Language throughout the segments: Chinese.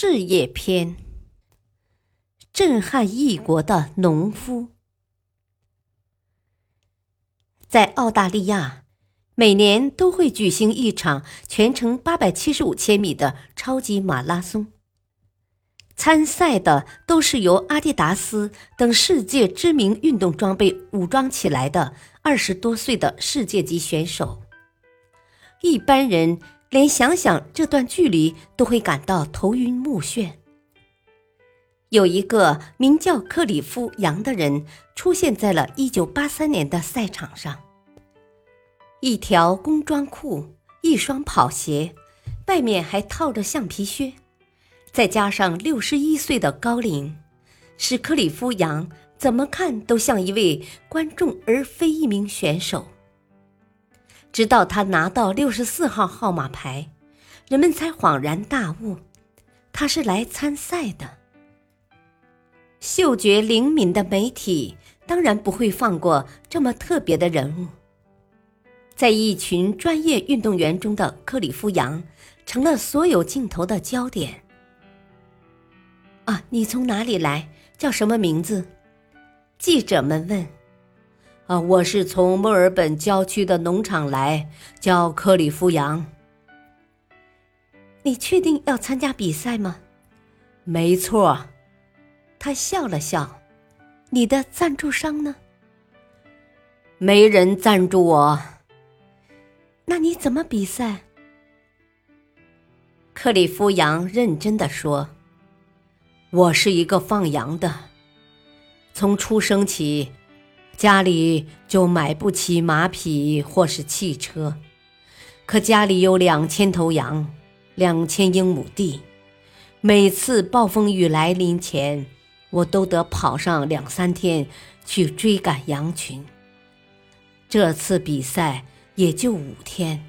事业篇：震撼异国的农夫。在澳大利亚，每年都会举行一场全程八百七十五千米的超级马拉松。参赛的都是由阿迪达斯等世界知名运动装备武装起来的二十多岁的世界级选手。一般人。连想想这段距离都会感到头晕目眩。有一个名叫克里夫·杨的人出现在了1983年的赛场上，一条工装裤，一双跑鞋，外面还套着橡皮靴，再加上61岁的高龄，使克里夫·杨怎么看都像一位观众而非一名选手。直到他拿到六十四号号码牌，人们才恍然大悟，他是来参赛的。嗅觉灵敏的媒体当然不会放过这么特别的人物。在一群专业运动员中的克里夫·杨，成了所有镜头的焦点。啊，你从哪里来？叫什么名字？记者们问。啊，我是从墨尔本郊区的农场来，叫克里夫·杨。你确定要参加比赛吗？没错。他笑了笑。你的赞助商呢？没人赞助我。那你怎么比赛？克里夫·杨认真的说：“我是一个放羊的，从出生起。”家里就买不起马匹或是汽车，可家里有两千头羊，两千英亩地。每次暴风雨来临前，我都得跑上两三天去追赶羊群。这次比赛也就五天，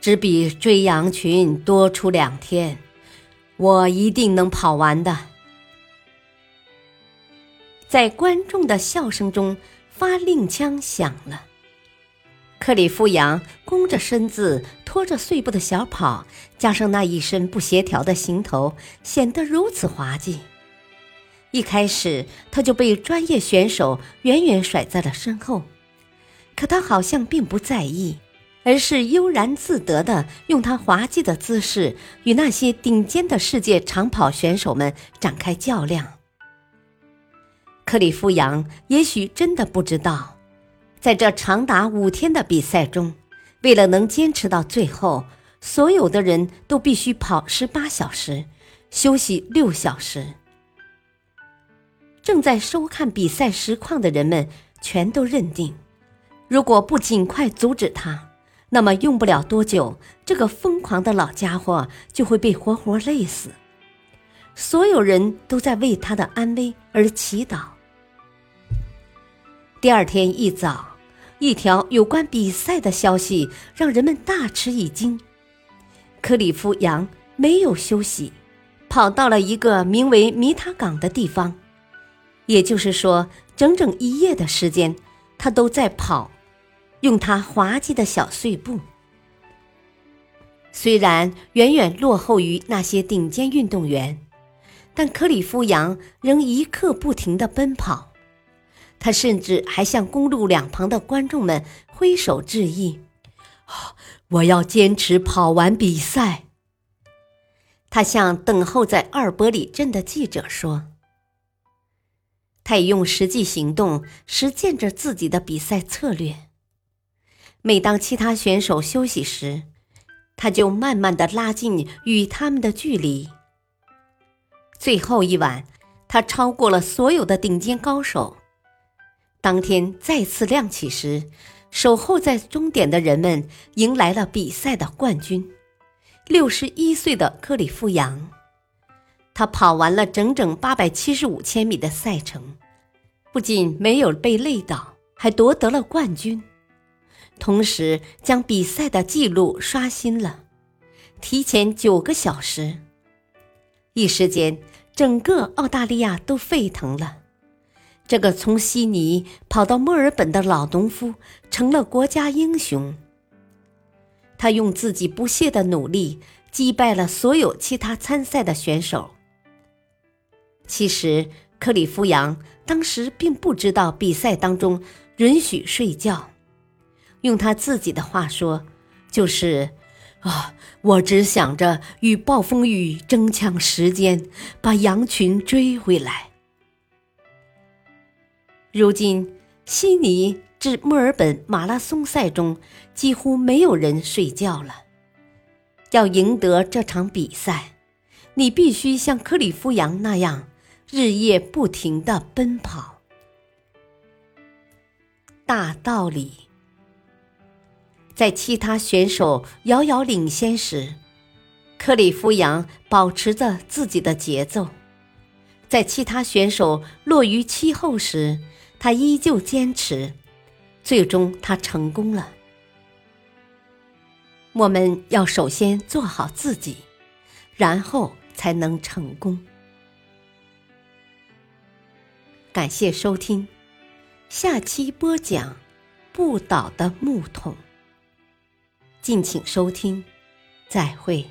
只比追羊群多出两天，我一定能跑完的。在观众的笑声中。发令枪响了，克里夫·杨弓着身子，拖着碎步的小跑，加上那一身不协调的行头，显得如此滑稽。一开始他就被专业选手远远甩在了身后，可他好像并不在意，而是悠然自得地用他滑稽的姿势与那些顶尖的世界长跑选手们展开较量。克里夫·杨也许真的不知道，在这长达五天的比赛中，为了能坚持到最后，所有的人都必须跑十八小时，休息六小时。正在收看比赛实况的人们全都认定，如果不尽快阻止他，那么用不了多久，这个疯狂的老家伙就会被活活累死。所有人都在为他的安危而祈祷。第二天一早，一条有关比赛的消息让人们大吃一惊。克里夫·杨没有休息，跑到了一个名为米塔港的地方，也就是说，整整一夜的时间，他都在跑，用他滑稽的小碎步。虽然远远落后于那些顶尖运动员，但克里夫·杨仍一刻不停地奔跑。他甚至还向公路两旁的观众们挥手致意。我要坚持跑完比赛。他向等候在阿尔伯里镇的记者说：“他也用实际行动实践着自己的比赛策略。每当其他选手休息时，他就慢慢的拉近与他们的距离。最后一晚，他超过了所有的顶尖高手。”当天再次亮起时，守候在终点的人们迎来了比赛的冠军——六十一岁的克里夫·杨。他跑完了整整八百七十五千米的赛程，不仅没有被累倒，还夺得了冠军，同时将比赛的记录刷新了，提前九个小时。一时间，整个澳大利亚都沸腾了。这个从悉尼跑到墨尔本的老农夫成了国家英雄。他用自己不懈的努力击败了所有其他参赛的选手。其实，克里夫杨当时并不知道比赛当中允许睡觉。用他自己的话说，就是：“啊，我只想着与暴风雨争抢时间，把羊群追回来。”如今，悉尼至墨尔本马拉松赛中几乎没有人睡觉了。要赢得这场比赛，你必须像克里夫杨那样。日夜不停的奔跑，大道理。在其他选手遥遥领先时，克里夫杨保持着自己的节奏；在其他选手落于其后时，他依旧坚持。最终，他成功了。我们要首先做好自己，然后才能成功。感谢收听，下期播讲《不倒的木桶》，敬请收听，再会。